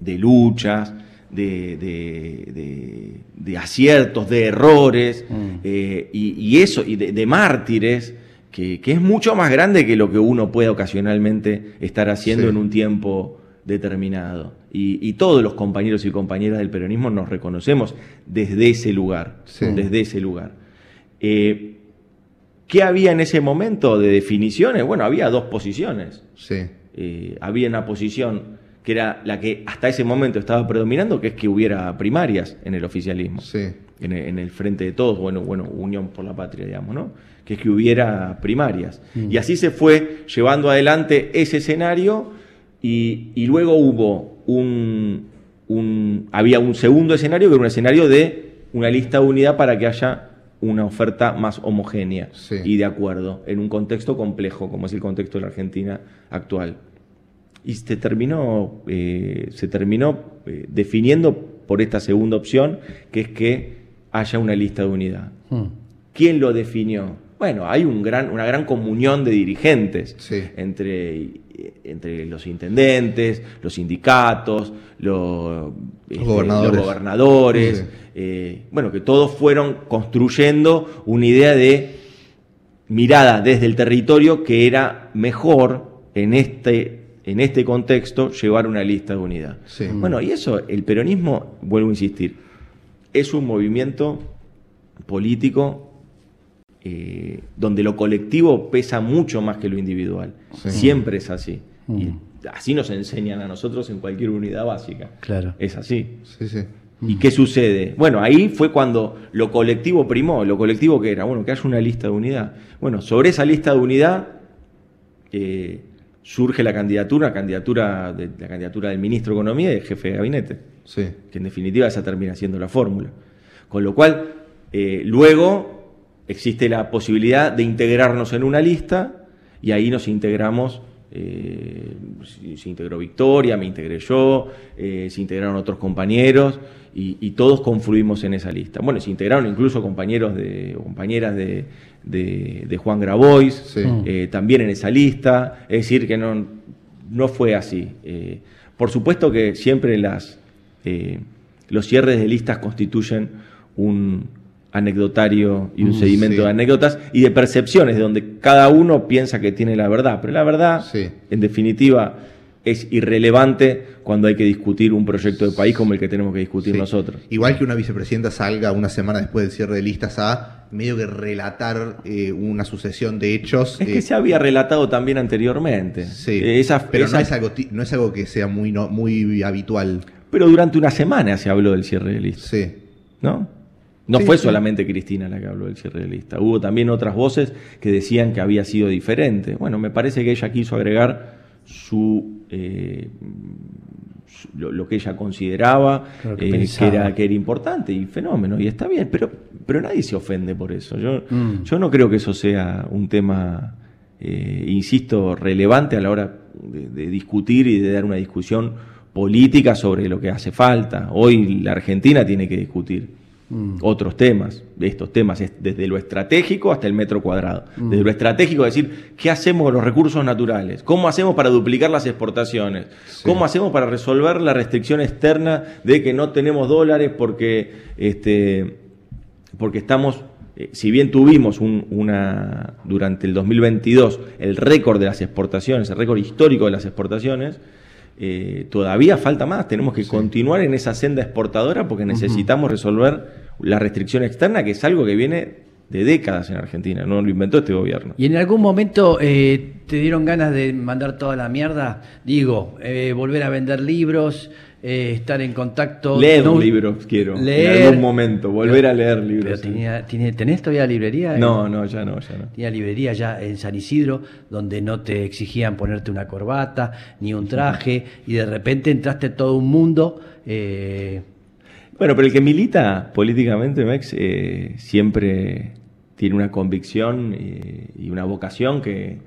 de luchas, de, de, de, de aciertos, de errores, mm. eh, y, y, eso, y de, mártires que, que, es mucho más grande que lo que uno puede ocasionalmente estar haciendo sí. en un tiempo determinado. Y, y, todos los compañeros y compañeras del peronismo nos reconocemos desde ese lugar, sí. desde ese lugar. Eh, ¿Qué había en ese momento de definiciones? Bueno, había dos posiciones. Sí. Eh, había una posición que era la que hasta ese momento estaba predominando, que es que hubiera primarias en el oficialismo. Sí. En, el, en el frente de todos, bueno, bueno, Unión por la Patria, digamos, ¿no? que es que hubiera primarias. Mm. Y así se fue llevando adelante ese escenario y, y luego hubo un, un, había un segundo escenario que era un escenario de una lista de unidad para que haya una oferta más homogénea sí. y de acuerdo en un contexto complejo como es el contexto de la Argentina actual. Y se terminó, eh, se terminó eh, definiendo por esta segunda opción, que es que haya una lista de unidad. Mm. ¿Quién lo definió? Bueno, hay un gran, una gran comunión de dirigentes sí. entre, entre los intendentes, los sindicatos, los, los este, gobernadores, los gobernadores sí. eh, bueno, que todos fueron construyendo una idea de mirada desde el territorio que era mejor en este, en este contexto llevar una lista de unidad. Sí. Bueno, y eso, el peronismo, vuelvo a insistir, es un movimiento político eh, donde lo colectivo pesa mucho más que lo individual. Sí. Siempre es así. Mm. Y así nos enseñan a nosotros en cualquier unidad básica. Claro. Es así. Sí, sí. ¿Y qué sucede? Bueno, ahí fue cuando lo colectivo primó. ¿Lo colectivo que era? Bueno, que haya una lista de unidad. Bueno, sobre esa lista de unidad eh, surge la candidatura, candidatura de, la candidatura del ministro de Economía y del jefe de gabinete. Sí. Que en definitiva esa termina siendo la fórmula. Con lo cual, eh, luego existe la posibilidad de integrarnos en una lista y ahí nos integramos. Eh, se integró Victoria, me integré yo, eh, se integraron otros compañeros y, y, todos confluimos en esa lista. Bueno, se integraron incluso compañeros de, compañeras de, de, de Juan Grabois sí. eh, también en esa lista. Es decir, que no, no fue así. Eh, por supuesto que siempre las, eh, los cierres de listas constituyen un, anecdotario y un mm, sedimento sí. de anécdotas y de percepciones, de donde cada uno piensa que tiene la verdad. Pero la verdad, sí. en definitiva, es irrelevante cuando hay que discutir un proyecto de país como el que tenemos que discutir sí. nosotros. Igual que una vicepresidenta salga una semana después del cierre de listas a medio que relatar eh, una sucesión de hechos. Es eh, que se había relatado también anteriormente. Sí, eh, esa, pero esa... No, es algo, no es algo que sea muy, no, muy habitual. Pero durante una semana se habló del cierre de listas. Sí. ¿No? No sí, fue solamente. Cristina la que habló del cierre de lista. Hubo también otras voces que decían que había sido diferente. Bueno, me parece que ella quiso agregar su, eh, su lo, lo, que ella consideraba claro que, eh, que, era, que era importante y fenómeno. Y está bien, pero, pero nadie se ofende por eso. Yo, mm. yo no creo que eso sea un tema, eh, insisto, relevante a la hora de, de discutir y de dar una discusión política sobre lo que hace falta. Hoy la Argentina tiene que discutir Mm. otros temas, estos temas, es desde lo estratégico hasta el metro cuadrado. Mm. Desde lo estratégico, decir, ¿qué hacemos con los recursos naturales? ¿Cómo hacemos para duplicar las exportaciones? Sí. ¿Cómo hacemos para resolver la restricción externa de que no tenemos dólares porque, este, porque estamos, eh, si bien tuvimos un- una, durante el 2022 el récord de las exportaciones, el récord histórico de las exportaciones, eh, todavía falta más. Tenemos que continuar en esa senda exportadora porque necesitamos resolver la restricción externa, que es algo que viene de décadas en Argentina, no lo inventó este gobierno. ¿Y en algún momento eh, te dieron ganas de mandar toda la mierda? Digo, eh, volver a vender libros, eh, estar en contacto. Leer no- libros quiero, Leer. en algún momento, volver Pero- a leer libros. Pero sí. tenía, ¿Tenés todavía librería? No, no, ya no, ya no. Tenía librería ya en San Isidro, donde no te exigían ponerte una corbata ni un traje, y de repente entraste todo un mundo. eh, Bueno, pero el que milita políticamente, Mex, eh, siempre tiene una convicción y una vocación que...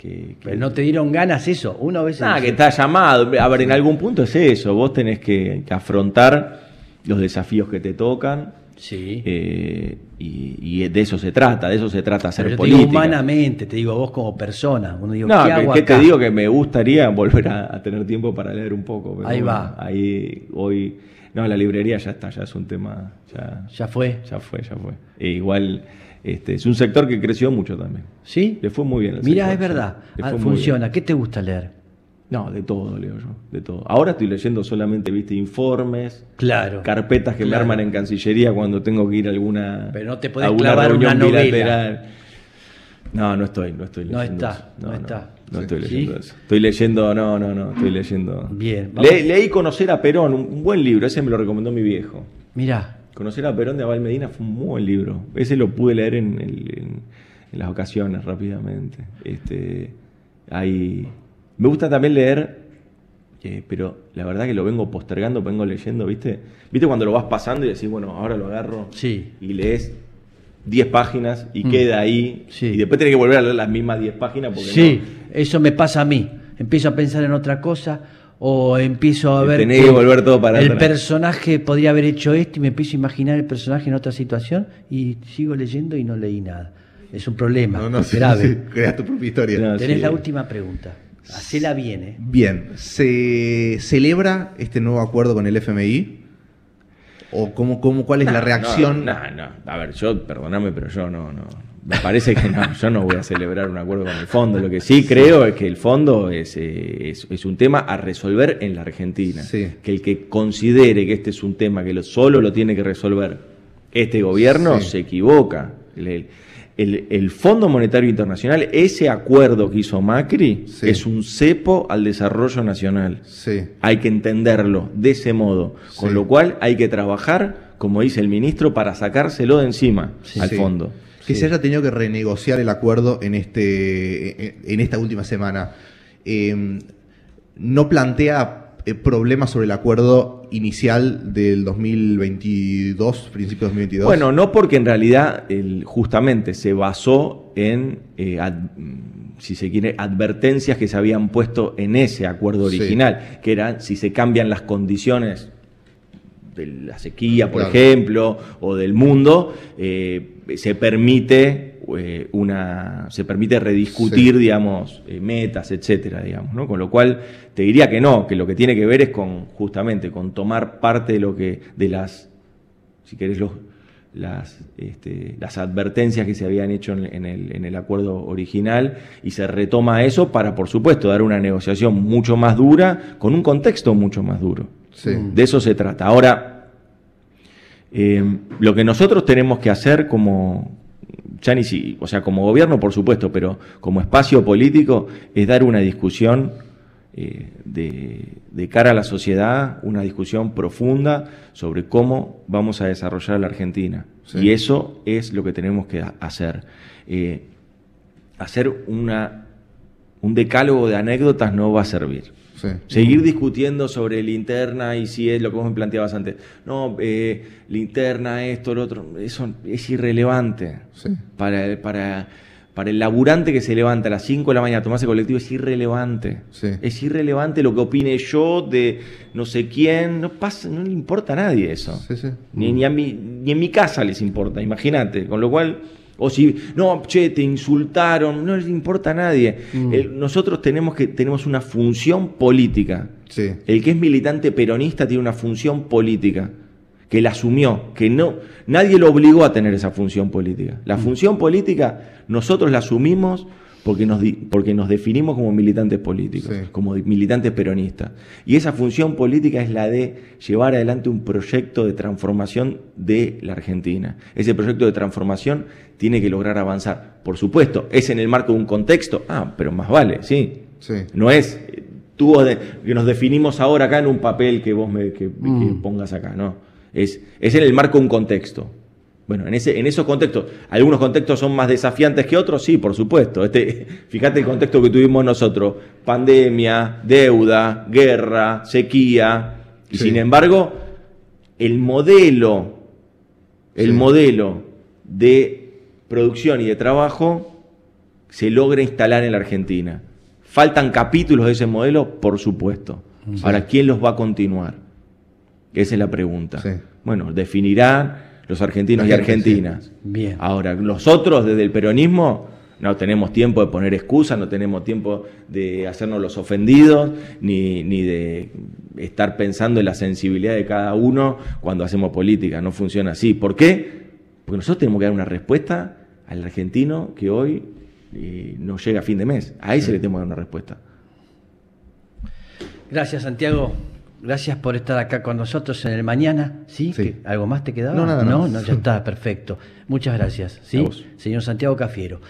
que- no te dieron ganas eso. Uno a veces. Nada, dice, que está llamado. A ver, en algún punto es eso. Vos tenés que, que afrontar los desafíos que te tocan. Sí. eh, y, y de eso se trata, de eso se trata hacer pero yo te política. digo humanamente, te digo vos como persona. Uno digo, No, ¿qué que, hago que te digo que me gustaría volver a, a tener tiempo para leer un poco. pero Ahí bueno, va. Ahí hoy. No, la librería ya está, ya es un tema. Ya, Ya fue. ya fue, ya fue. E igual, este, es un sector que creció mucho también. ¿Sí? Le fue muy bien. Mira, sector, es verdad. Ah, funciona. bien. ¿Qué te gusta leer? No, de todo leo yo, de todo. Ahora estoy leyendo solamente, viste, informes, Claro. carpetas que me arman en Cancillería cuando tengo que ir a alguna, Pero no te podés a alguna clavar reunión una novela. bilateral. No, no estoy, no estoy No leyendo está, eso. no está. No Sí. estoy ¿Sí? leyendo eso. Estoy leyendo, no, no, no, estoy leyendo. Bien. Le- leí Conocer a Perón, un, un buen libro, ese me lo recomendó mi viejo. Mira, Conocer a Perón de Abel Medina fue un muy buen libro. Ese lo pude leer en, el- en- en las ocasiones rápidamente. Este, hay, me gusta también leer, eh, pero la verdad que lo vengo postergando, vengo leyendo, ¿viste? ¿Viste cuando lo vas pasando y decís, bueno, ahora lo agarro sí. y lees 10 páginas y Mm. queda ahí Sí. y después tenés que volver a leer las mismas 10 páginas porque Sí, eso me pasa a mí. Empiezo a pensar en otra cosa o empiezo a ver tenés que volver todo para el atrás. personaje podría haber hecho esto y me empiezo a imaginar el personaje en otra situación y sigo leyendo y no leí nada. Es un problema No, no, sí, grave. sí, creas tu propia historia. No, Tenés sí. la última pregunta. Hacela bien, ¿eh? Bien, ¿se celebra este nuevo acuerdo con el FMI? ¿O cómo, cómo, cuál es la No, reacción? No, no, A ver, yo, perdóname, pero yo no, no. Me parece que no, yo no voy a celebrar un acuerdo con el fondo. Lo que sí creo es que el fondo es, eh, es, es un tema a resolver en la Argentina. Sí. Que el que considere que este es un tema que lo, solo lo tiene que resolver este gobierno Sí. se equivoca. El, el- el- Fondo Monetario Internacional, ese acuerdo que hizo Macri, Sí. es un cepo al desarrollo nacional. Hay que entenderlo de ese modo. Con lo cual hay que trabajar, como dice el ministro, para sacárselo de encima al fondo. Que Sí. se haya tenido que renegociar el acuerdo en, este, en esta última semana. Eh, ¿No plantea eh, problemas sobre el acuerdo inicial del 2022, principio de 2022? Bueno, no porque en realidad el- justamente se basó en, eh, ad- si se quiere, advertencias que se habían puesto en ese acuerdo Sí. original, que eran si se cambian las condiciones de la sequía, por Claro. ejemplo, o del mundo, eh, se permite eh, una se permite rediscutir, Sí. digamos, eh, metas, etcétera, digamos, ¿no? Con lo cual te diría que no, que lo que tiene que ver es con justamente con tomar parte de lo que de las si querés los las, este, las advertencias que se habían hecho en, en el, en el acuerdo original y se retoma eso para, por supuesto, dar una negociación mucho más dura, con un contexto mucho más duro. Sí. De eso se trata. Ahora, eh, lo que nosotros tenemos que hacer como, ya ni si, o sea, como gobierno, por supuesto, pero como espacio político, es dar una discusión eh, de, de cara a la sociedad, una discusión profunda sobre cómo vamos a desarrollar la Argentina. Sí. Y eso es lo que tenemos que ha- hacer. Eh, hacer una, un decálogo de anécdotas no va a servir. Sí. Seguir discutiendo sobre linterna y si es lo que vos me planteabas antes. No, eh, linterna, esto, lo otro. Eso es irrelevante Sí. para, para, para el laburante que se levanta a las 5 de la mañana a tomarse colectivo es irrelevante. Sí. Es irrelevante lo que opine yo de no sé quién. No pasa, no le importa a nadie eso. Ni, ni a mí, ni en mi casa les importa, imagínate. Con lo cual, o si, no, che, te insultaron, no les importa a nadie. El- nosotros tenemos que tenemos una función política. Sí. El que es militante peronista tiene una función política que la asumió, que no nadie lo obligó a tener esa función política. La función política nosotros la asumimos porque nos, porque nos definimos como militantes políticos, Sí. como militantes peronistas. Y esa función política es la de llevar adelante un proyecto de transformación de la Argentina. Ese proyecto de transformación tiene que lograr avanzar. Por supuesto, es en el marco de un contexto, ah, pero más vale, sí. Sí. No es eh, tú que nos definimos ahora acá en un papel que vos me que, que Mm. pongas acá, no. Es, es en el marco de un contexto. Bueno, en, ese, en esos contextos, algunos contextos son más desafiantes que otros, sí, por supuesto. Este, fíjate el contexto que tuvimos nosotros: pandemia, deuda, guerra, sequía. Y Sí. sin embargo, el modelo, el Sí. modelo de producción y de trabajo se logra instalar en la Argentina. ¿Faltan capítulos de ese modelo? Por supuesto. Ahora, ¿quién los va a continuar? Esa es la pregunta. Sí. Bueno, definirán los argentinos y argentinas. Bien. Ahora, nosotros desde el peronismo no tenemos tiempo de poner excusas, no tenemos tiempo de hacernos los ofendidos, ni, ni de estar pensando en la sensibilidad de cada uno cuando hacemos política. No funciona así. ¿Por qué? Porque nosotros tenemos que dar una respuesta al argentino que hoy eh, no llega a fin de mes. A ese le tenemos que dar una respuesta. Gracias, Santiago. Gracias por estar acá con nosotros en el mañana. ¿Sí? Sí. ¿Que ¿Algo más te quedaba? No, nada no, no, ya está, perfecto. Muchas gracias. ¿sí? Señor Santiago Cafiero.